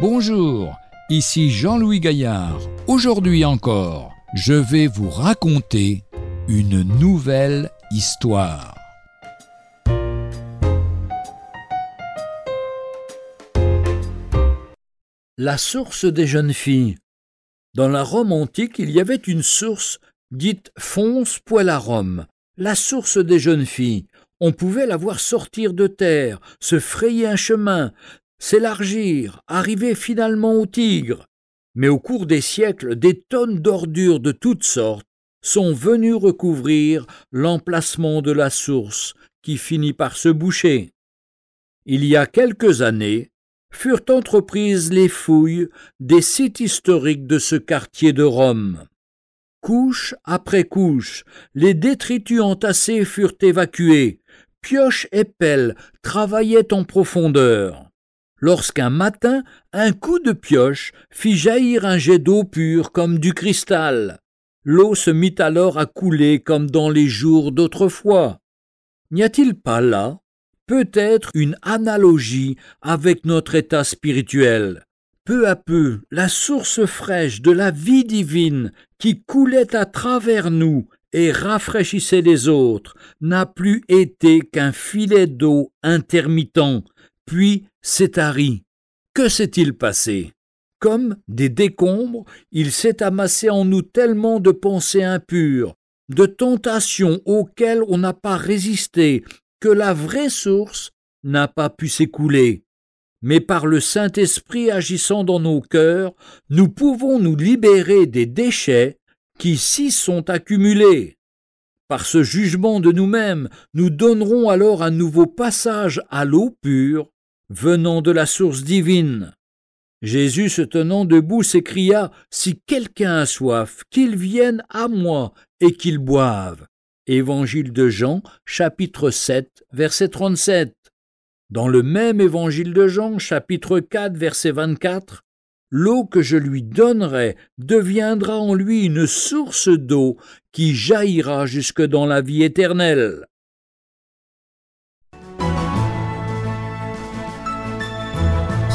Bonjour, ici Jean-Louis Gaillard. Aujourd'hui encore, je vais vous raconter une nouvelle histoire. La source des jeunes filles. Dans la Rome antique, il y avait une source dite Fons Poelarum, la source des jeunes filles. On pouvait la voir sortir de terre, se frayer un chemin, s'élargir, arriver finalement au Tigre. Mais au cours des siècles, des tonnes d'ordures de toutes sortes sont venues recouvrir l'emplacement de la source qui finit par se boucher. Il y a quelques années, furent entreprises les fouilles des sites historiques de ce quartier de Rome. Couche après couche, les détritus entassés furent évacués, pioches et pelles travaillaient en profondeur. Lorsqu'un matin, un coup de pioche fit jaillir un jet d'eau pure comme du cristal. L'eau se mit alors à couler comme dans les jours d'autrefois. N'y a-t-il pas là peut-être une analogie avec notre état spirituel? Peu à peu, la source fraîche de la vie divine qui coulait à travers nous et rafraîchissait les autres n'a plus été qu'un filet d'eau intermittent, puis s'est tari. Que s'est-il passé? Comme des décombres, il s'est amassé en nous tellement de pensées impures, de tentations auxquelles on n'a pas résisté, que la vraie source n'a pas pu s'écouler. Mais par le Saint-Esprit agissant dans nos cœurs, nous pouvons nous libérer des déchets qui s'y sont accumulés. Par ce jugement de nous-mêmes, nous donnerons alors un nouveau passage à l'eau pure venant de la source divine. Jésus se tenant debout s'écria Si quelqu'un a soif, qu'il vienne à moi et qu'il boive. Évangile de Jean, chapitre 7, verset 37. Dans le même évangile de Jean, chapitre 4, verset 24, L'eau que je lui donnerai deviendra en lui une source d'eau qui jaillira jusque dans la vie éternelle.